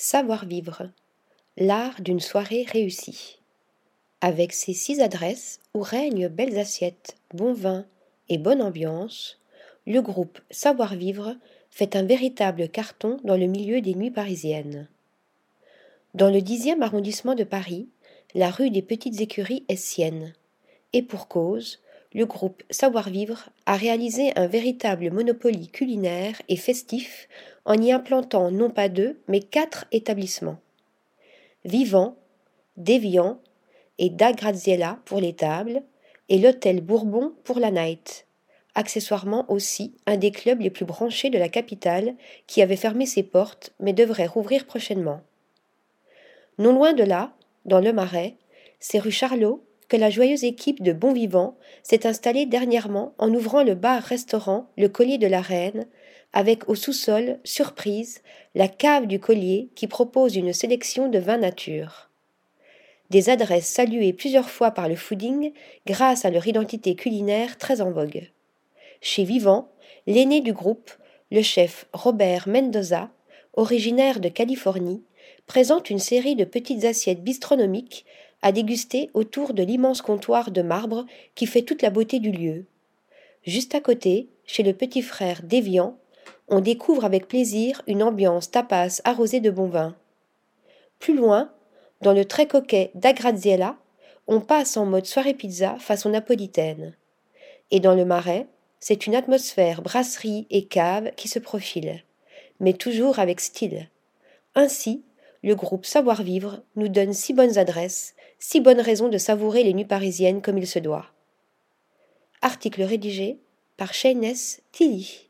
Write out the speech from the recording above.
Savoir-vivre, l'art d'une soirée réussie. Avec ses six adresses où règnent belles assiettes, bon vin et bonne ambiance, le groupe Savoir-vivre fait un véritable carton dans le milieu des nuits parisiennes. Dans le dixième arrondissement de Paris, la rue des Petites Écuries est sienne. Et pour cause, le groupe Savoir-vivre a réalisé un véritable monopoly culinaire et festif en y implantant non pas deux, mais quatre établissements. Vivant, Déviant et Da Graziella pour les tables, et l'hôtel Bourbon pour la night, accessoirement aussi un des clubs les plus branchés de la capitale qui avait fermé ses portes mais devrait rouvrir prochainement. Non loin de là, dans le Marais, c'est rue Charlot que la joyeuse équipe de bons vivants s'est installée dernièrement en ouvrant le bar-restaurant Le Collier de la Reine, avec au sous-sol, surprise, la cave du collier qui propose une sélection de vins nature. Des adresses saluées plusieurs fois par le fooding grâce à leur identité culinaire très en vogue. Chez Vivant, l'aîné du groupe, le chef Robert Mendoza, originaire de Californie, présente une série de petites assiettes bistronomiques à déguster autour de l'immense comptoir de marbre qui fait toute la beauté du lieu. Juste à côté, chez le petit frère Déviant, on découvre avec plaisir une ambiance tapas arrosée de bon vin. Plus loin, dans le très coquet d'Agraziella, on passe en mode soirée pizza façon napolitaine. Et dans le marais, c'est une atmosphère brasserie et cave qui se profile, mais toujours avec style. Ainsi, le groupe Savoir-vivre nous donne six bonnes adresses, six bonnes raisons de savourer les nuits parisiennes comme il se doit. Article rédigé par Shayness Tilly.